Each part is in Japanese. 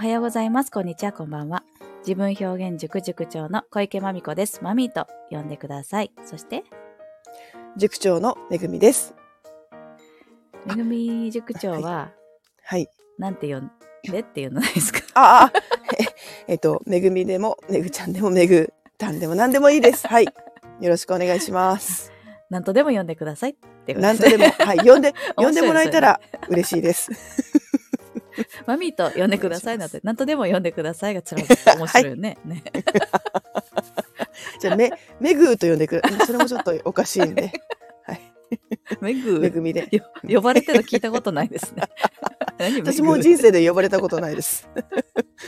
はようございます。こんにちは、こんばんは。自分表現塾塾長の小池まみこです。マミーと呼んでください。そして、塾長のめぐみです。めぐみ塾長は、はい。なんて呼んでっていうのないですか？ああ、ええっと、めぐみでも、めぐちゃんでも、めぐたんでも、なんでもいいです。はい。よろしくお願いします。なんとでも呼んでくださいってことなんとでも、はい。呼んで、呼んでもらえたら嬉しいです。マミーと呼んでくださいなんて、なんとでも呼んでくださいがつらく面白いよね。ね。じゃあ、め、めぐと呼んでくれ、それもちょっとおかしいんで。はい。めぐめぐみで。よ呼ばれてるの聞いたことないですね。私も人生で呼ばれたことないです。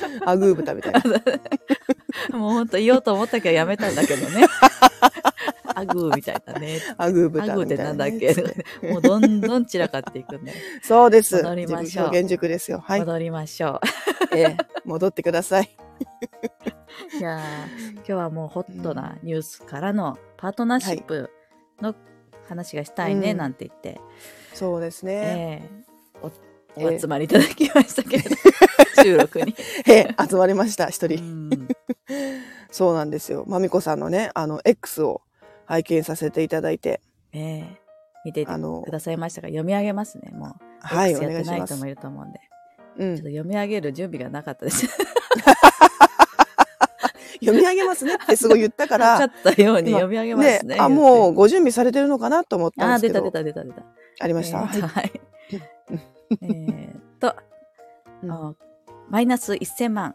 アグー豚みたいな。もうほんと言おうと思ったけどやめたんだけどね。アグーみたいだね。アグーア豚みたいな、グーってなんだっね。け？もうどんどん散らかっていくね。そうです。戻りましょう現塾ですよ。はい。戻りましょええ、戻ってください。う。いやー今日はもうホットなニュースからのパートナーシップの話がしたいねうんなんて言って、そうですね。えーおええお集まりいただきましたけれど、収録に。ええ、集まりました、一う人。ん そうなんですよ。まみこさんのね、あの、X を拝見させていただいて、ええ見ていてくださいましたが、読み上げますね、もう。はい、お願いしますやってない人も。いると思うんで。うんちょっと、読み上げる準備がなかったです。読み上げますねってすごい言ったか、からかったように今読み上げますね。あ、もうご準備されてるのかなと思ったんですけど。出た出た出た出た。ありました？えーとはい。えーっと、うんあマイナス1000万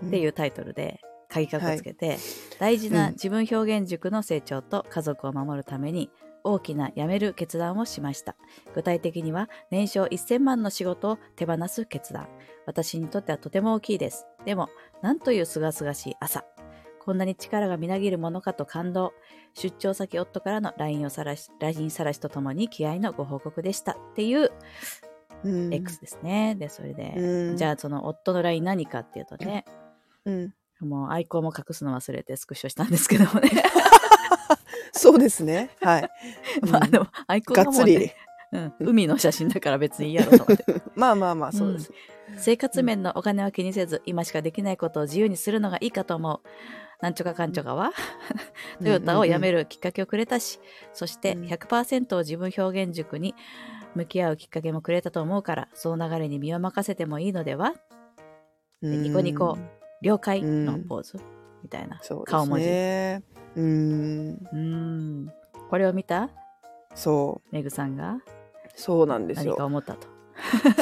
うんっていうタイトルで鍵括弧つけて、大事なうん自分表現塾の成長と家族を守るために大きな辞める決断をしました。具体的には年商1000万の仕事を手放す決断。私にとってはとても大きいです。でも、なんという清々しい朝。こんなに力がみなぎるものかと感動。出張先夫からの LINE をさらし、LINE さらしとともに気合のご報告でしたっていううん X ですね。で、それで、うんじゃあその夫の LINE 何かっていうとね、うんもうアイコンも隠すの忘れてスクショしたんですけどもね。そうですね。はい。うんまあでもアイコンがもうね、。うん、海の写真だから別にいいやろと思って。まあまあまあ、そうです。生活面のお金は気にせず、今しかできないことを自由にするのがいいかと思う。なんちょかかんちょかは、トヨタを辞める。るきっかけをくれたし、そしてうん100%を自分表現塾に向き合うきっかけもくれたと思うから、その流れに身を任せてもいいのでは？うんニコニコ了解うんのポーズ？みたいなそう顔文字。ね。うん。うーん。これを見た？そう。メグさんが？そうなんです何かよ。思ったと。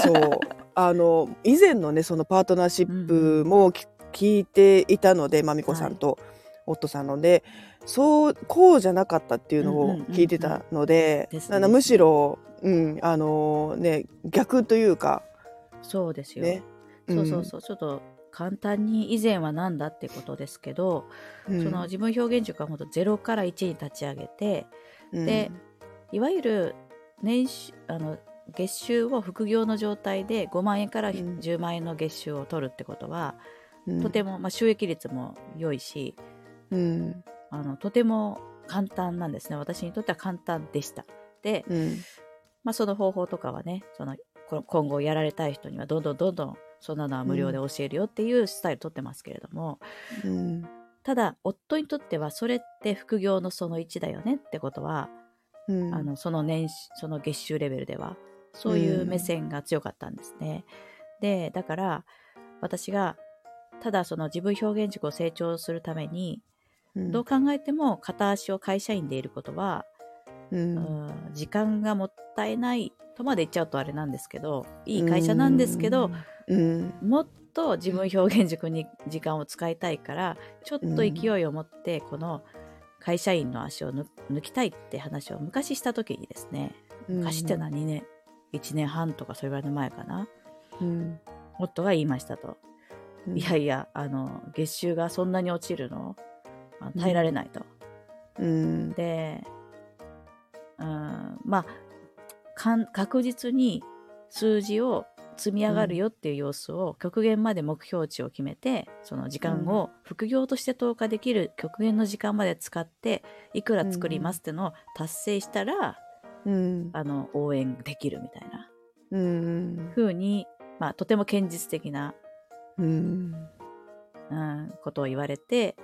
そう。あの、以前のね、そのパートナーシップもき聞いていたので、まみこさんと夫さんので、そう、こうじゃなかったっていうのをうんうんうんうん聞いてたのでむしろ、うん、あのね、逆というか、そうですよ。ね。そうそうそう。ちょっと簡単に以前は何だってことですけど、うん。その自分表現塾は本当0から1に立ち上げて、うんで、いわゆる年収あの月収を副業の状態で5万円からうん10万円の月収を取るってことは、うんとても、まあ、収益率も良いしうん。あのとても簡単なんですね私にとっては簡単でしたで、うん。まあ、その方法とかはねその今後やられたい人にはどんどんどんどんそんなのは無料で教えるよっていうスタイル取ってますけれども、うん。ただ夫にとってはそれって副業のその1だよねってことは、うん。あのその年その月収レベルではそういう目線が強かったんですね。でだから私がただその自分表現塾を成長するためにどう考えても片足を会社員でいることは、うん。うん時間がもったいないとまで言っちゃうとあれなんですけどいい会社なんですけど、うん。もっと自分表現塾に時間を使いたいからちょっと勢いを持ってこの会社員の足を抜抜きたいって話を昔した時にですね昔って何年？1年半とかそれぐらいの前かな。うん。夫が言いましたと、うん。いやいやあの月収がそんなに落ちるの？あ耐えられないと、うん。でうんまあ確実に数字を積み上がるよっていう様子を極限まで目標値を決めてその時間を副業として投下できる極限の時間まで使っていくら作りますってのを達成したら、うん。あの応援できるみたいなうん。風に、まあ、とても堅実的なうん。うん、ことを言われて、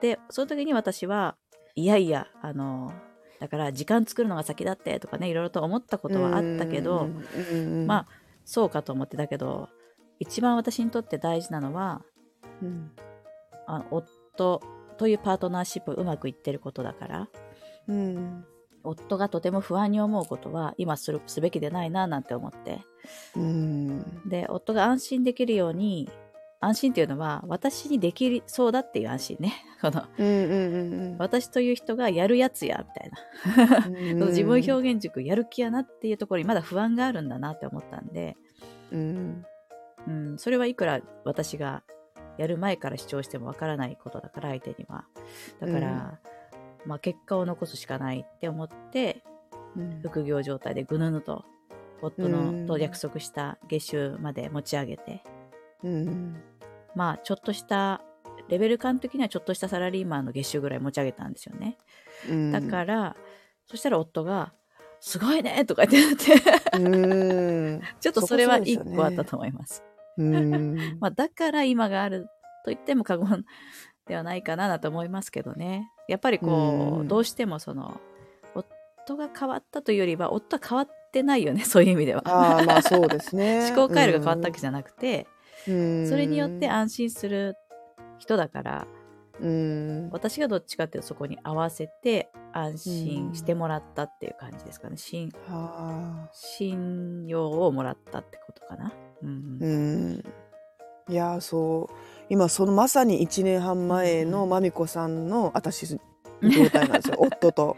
で、その時に私は、いやいや、あの、だから時間作るのが先だってとかね、いろいろと思ったことはあったけど、うん、まあ、そうかと思ってたけど、一番私にとって大事なのは、うん、あの夫というパートナーシップうまくいってることだから、うん、夫がとても不安に思うことは今するすべきでないななんて思って。うん、で夫が安心できるように安心っていうのは私にできそうだっていう安心ね。このうん、うん、私という人がやるやつやみたいな、うん、自分表現塾やる気やなっていうところにまだ不安があるんだなって思ったんで、うん、うん、それはいくら私がやる前から主張してもわからないことだから相手には。だから、まあ、結果を残すしかないって思ってうん、副業状態でぐぬぬと夫うんのと約束した月収まで持ち上げて、うん、まあちょっとしたレベル感的にはちょっとしたサラリーマンの月収ぐらい持ち上げたんですよねうん、だから、そしたら夫が「すごいね!」とか言ってなってうん、ちょっとそれは一個あったと思います。うん、まあ、だから今があると言っても過言ではないかなと思いますけどね。やっぱりこう、うんどうしてもその夫が変わったというよりは夫は変わってないよねそういう意味では。ああ、まあそうですね。思考回路が変わったわけじゃなくて、うん、それによって安心する人だからうん、私がどっちかっていうとそこに合わせて安心してもらったっていう感じですかね。信はあ、信用をもらったってことかな。うんうん、いやそう。今そのまさに1年半前のまみこさんの私状態なんですよ。夫と。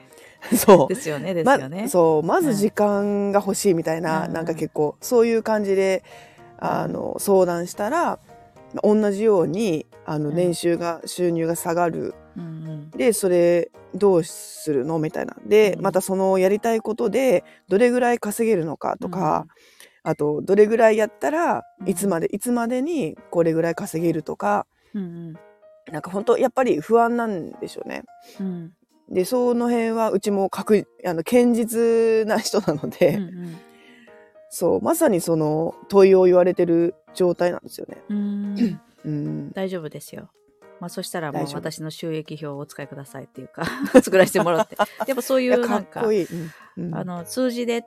そう。ですよねですまよね。そう。まずうん。時間が欲しいみたいな、うん。なんか結構そういう感じであの相談したら同じようにあのうん。年収が、収入が下がる。うんうん。でそれどうするの？みたいな。で、うん。またそのやりたいことでどれぐらい稼げるのかとか、あとどれぐらいやったらうん。いつまで、いつまでにこれぐらい稼げるとかうんうん。なんか本当やっぱり不安なんでしょうね。うん。でその辺はうちも確あの堅実な人なので、うんそうまさにその問いを言われてる状態なんですよね。うんうん。うん、大丈夫ですよ。まあ、そしたらもう私の収益表をお使いくださいっていうか 作らせてもらって。やっぱそういうなんかかいい。うん。うん。あの数字で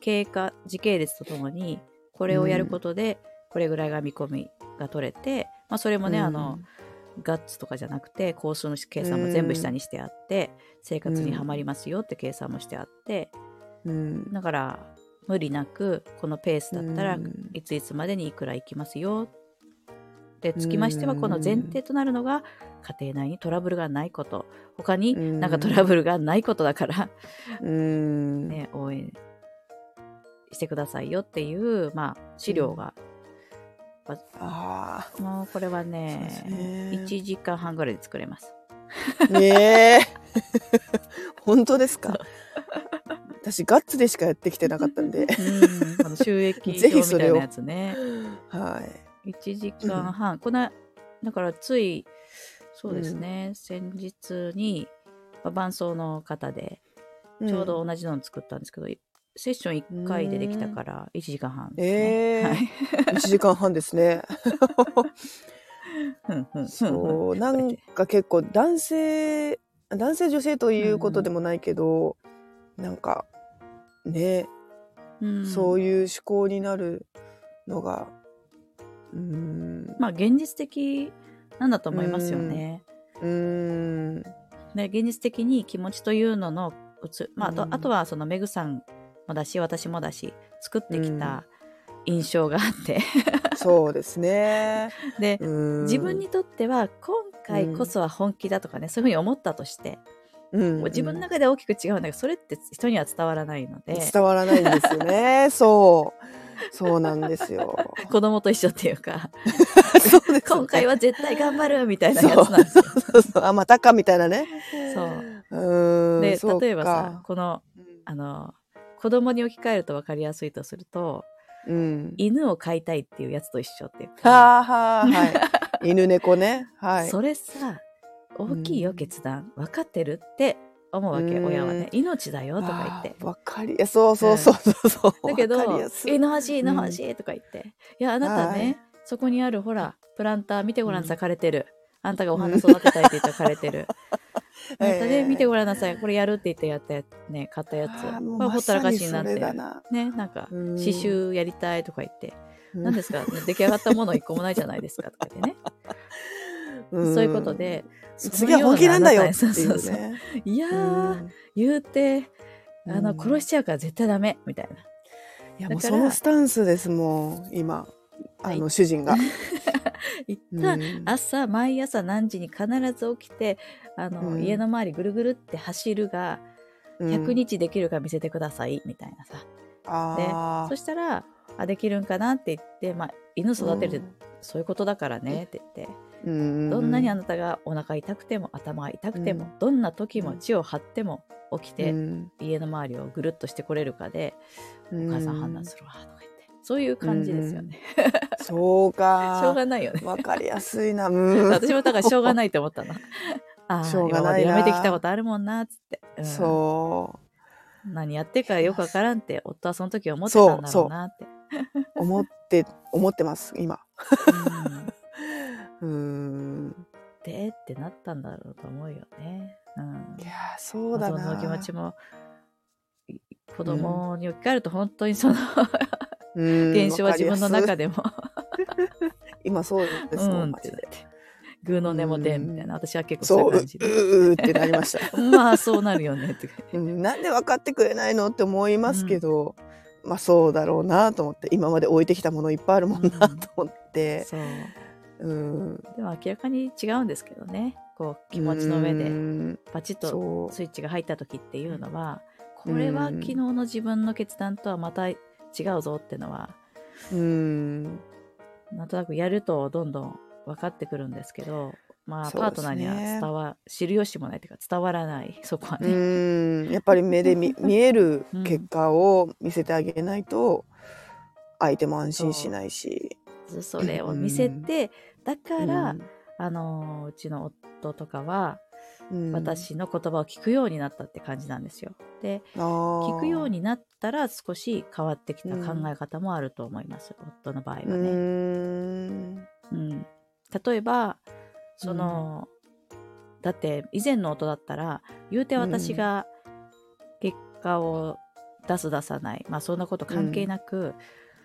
経過時系列とともにこれをやることでこれぐらいが見込みが取れて、まあ、それもね、うん。あのガッツとかじゃなくて工数の計算も全部下にしてあって、生活にはまりますよって計算もしてあって、うん。だから無理なくこのペースだったらうん。いついつまでにいくらいきますよ。でつきましてはこの前提となるのが家庭内にトラブルがないこと。他になんかトラブルがないことだから、うん。ね、応援してくださいよっていう、まあ、資料が、あもうこれはねね。1時間半ぐらいで作れます。あねえ 本当ですか？私ガッツでしかやってきてなかったんで。うん、あの収益ぜ表みひそれをたいなやつね。はい。1時間半、このだからついそうですね、先日に、まあ伴奏の方でちょうど同じのを作ったんですけど、セッション1回でできたから1時間半ですね、えー。はい。1時間半ですね。そう。なんか結構男性男性女性ということでもないけど、なんかね、うんそういう思考になるのがうん。まあ現実的なんだと思いますよね。うん。で現実的に気持ちというののうつ、まあ、あとうん。あとはそのメグさんもだし私もだし作ってきた印象があって、そうですね。でうん。自分にとっては今回こそは本気だとかね、そういうふうに思ったとして、うんもう自分の中では大きく違うんだけどそれって人には伝わらないので伝わらないんですよね。そう。そうなんですよ。子供と一緒っていうかそうですね今回は絶対頑張るみたいなやつなんですよ。そうそうあ、またかみたいなね。そううーん。で例えばさ、このあの子供に置き換えると分かりやすいとするとうん。犬を飼いたいっていうやつと一緒っていうはか、あはあ、はい。犬猫ね。はい。それさ大きいようん。決断。分かってるって思うわけうん。親はね。命だよとか言って。あーわかりやそうそうそうそうそう。だけどい犬欲しい。犬欲しいとか言って、いやあなたね、はい。そこにあるほらプランター見てごらんなさい枯れてる。あんたがお花育てたいって言ったら枯れてる。あんたで見てごらんなさい。これやるって言ってやったやつね買ったやつ。あーもうこれほったらかしになって。ねなんかうん。刺繍やりたいとか言って。うん。何ですか？出来上がったもの一個もないじゃないですかとか言ってねうん。そういうことで次は本気なんだよ。っていうね。いやうーん。言うてあのうん。殺しちゃうから絶対ダメみたいな。いやもうそのスタンスですもん今。あはい。の主人が。一うん。旦朝毎朝何時に必ず起きてあの、うん。家の周りぐるぐるって走るが100日できるか見せてくださいみたいなさ、あそしたらあできるんかなって言って、まあ、犬育てるってうん。そういうことだからねって言って、うんどんなにあなたがお腹痛くても頭が痛くても、うん。どんな時も血を張っても起きて、うん。家の周りをぐるっとしてこれるかで、うん。お母さん判断するわとか言って。そういう感じですよね、そうか。しょうがないよね。わかりやすいな。うん。私もだからしょうがないと思ったの。ああしょうが今まないやめてきたことあるもんなっつって、うん。そ何やってるかよくわからんって夫はその時思ってたんだろうなって。う。思って思ってます今。うん。うん。でってなったんだろうと思うよね。うん。いやそうだな。の気持ちもい子供に置き換えると本当にそのうん。現象は自分の中で。でも今そうですもうん。んマの根も出んみたいな。私は結構そう、いう感じで。ううってなりました。まあそうなるよねって。うん。なんで分かってくれないのって思いますけど、まあそうだろうなと思って今まで置いてきたものいっぱいあるもんなと思って、そううん、でも明らかに違うんですけどね。こう気持ちの上うでん。パチッとスイッチが入った時っていうのはこれは昨日の自分の決断とはまた違うぞっていうのはうん。なんとなくやるとどんどん分かってくるんですけどまあ、パートナーには伝わ知る由もないというか伝わらないそこはうね。ん。やっぱり目で見 見えるうん結果を見せてあげないと相手も安心しないし。それを見せて、だから、うん。あのうちの夫とかは、うん。私の言葉を聞くようになったって感じなんですよ。で聞聞くようになったら少し変わってきた考え方もあると思います、夫の場合はうね。ん。うん、例えばその、だって以前の音だったら言うて私が結果を出す出さない、まあそんなこと関係なく、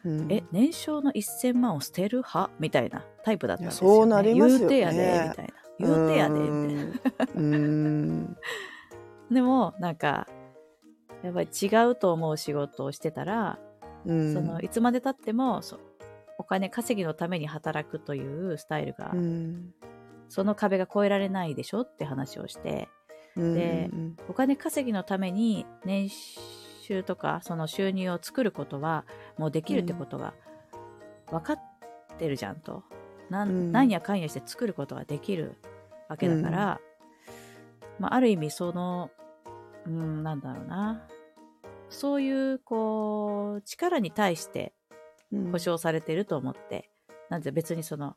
うん。え年商の1000万を捨てる派？みたいなタイプだったんですよ、ね、そうなりますよね。言うてやでみたいな。言うてやでみたいな。うん。でもなんかやっぱり違うと思う仕事をしてたら、うん。そのいつまでたってもそお金稼ぎのために働くというスタイルが、うん。その壁が越えられないでしょ？って話をして。でうんお金稼ぎのために年収とかその収入を作ることはもうできるってことが分かってるじゃんと。なんうん。なんやかんやして作ることができるわけだから、まあ、ある意味その、うん、なんだろうな。そういうこう力に対してうん。保証されてると思って、なんで別にその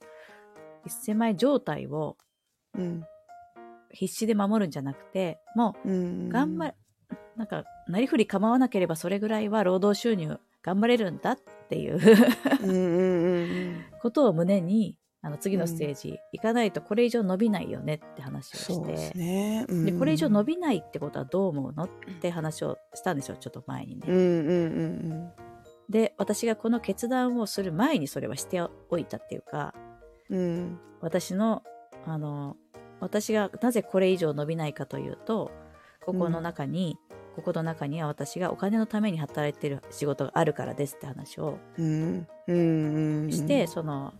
1000万円状態をうん。必死で守るんじゃなくてもううん。頑張る、なんか、なりふり構わなければそれぐらいは労働収入頑張れるんだっていううんことを胸に、あの次のステージ行かないとこれ以上伸びないよねって話をして、ね。うん。でこれ以上伸びないってことはどう思うのって話をしたんですよ、ちょっと前にね。うんうんうんで、私がこの決断をする前にそれはしておいたっていうか、うんうん。私の、あの、私がなぜこれ以上伸びないかというと、ここの中に、ここの中には私がお金のために働いてる仕事があるからですって話をして、その、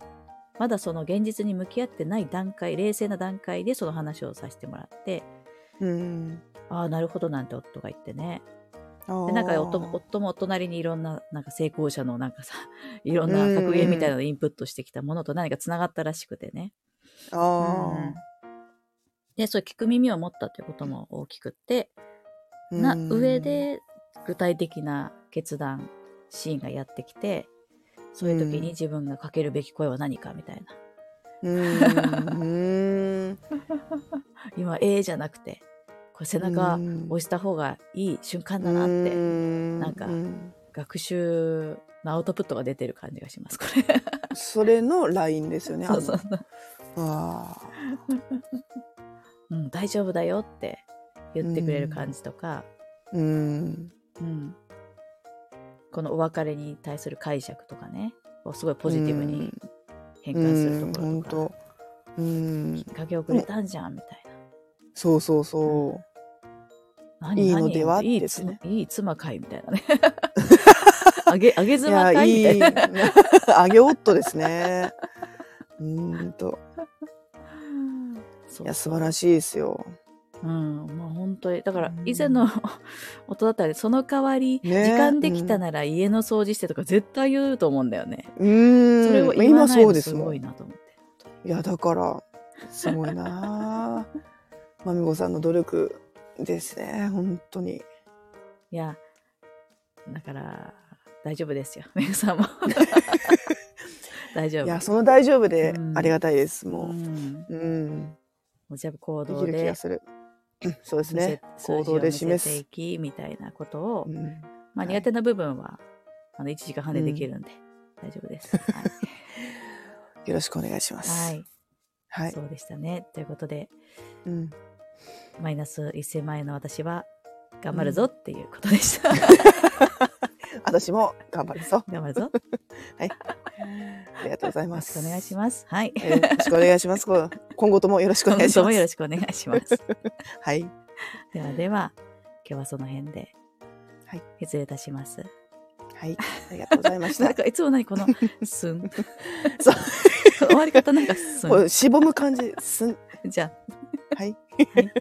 まだその現実に向き合ってない段階、冷静な段階でその話をさせてもらって、うん。ああ、なるほどなんて夫が言ってね。あで、なんか夫も、夫もお隣にいろんな、なんか成功者のなんかさ、いろんな格言みたいなのをインプットしてきたものと何かつながったらしくてね。あうん。で、そう聞く耳を持ったということも大きくって、あな上で具体的な決断シーンがやってきてそういう時に自分がかけるべき声は何かみたいな、うん。うん。今 A じゃなくてこれ背中押した方がいい瞬間だなってななんかうん。学習アウトプットが出てる感じがします、これ。それのラインですよね。そうそうそう。ああ うん、大丈夫だよって言ってくれる感じとか、うん。うん、このお別れに対する解釈とかね、をすごいポジティブに変換するところとか。うん。きっかけをくれたんじゃんみたいな。そうそうそう。何いいのでは？何いいですね妻いい妻かい？みたいなね。あげ、あげい妻や、かい？いいみたいな。あげ夫ですね。うーんと。いや、素晴らしいですよ。うん、まあ本当に。だからうん以前の 夫だったら、その代わり、ね時間できたなら家の掃除してとか絶対言うと思うんだよね。うーん。それを言わ今ないのすそうですもん。いごいなと思って。や、だから、すごいなあ まみこさんの努力ですね。本当に。いや、だから、大丈夫ですよ。メグさんも。大丈夫。いや、その大丈夫でうんありがたいです。うもん、う。うん。もうじゃあ行動できる気でがする。う んそうですね。行動で示す。きみたいなことを、うんまあ、はい苦手な部分は、あの1時間半でできるんで、大丈夫です。は よろしくお願いしまい、す。はいはい。そうでしたね。ということで、うんマイナス1000万円の私は頑張るぞっていうことでした。私も頑張るぞ。頑張るぞ。ありがとうございます。お願いします。はい。えーよろしくお願いします。今後ともよろしくお願いします。もよろしくお願いします。はい。ではでは、今日はその辺で、はい。失礼いたします。はい。ありがとうございまし なんた。かいつも何この、すん。そう 終わり方なんかすん。しぼむ感じ。すん。じゃあ、はい。はい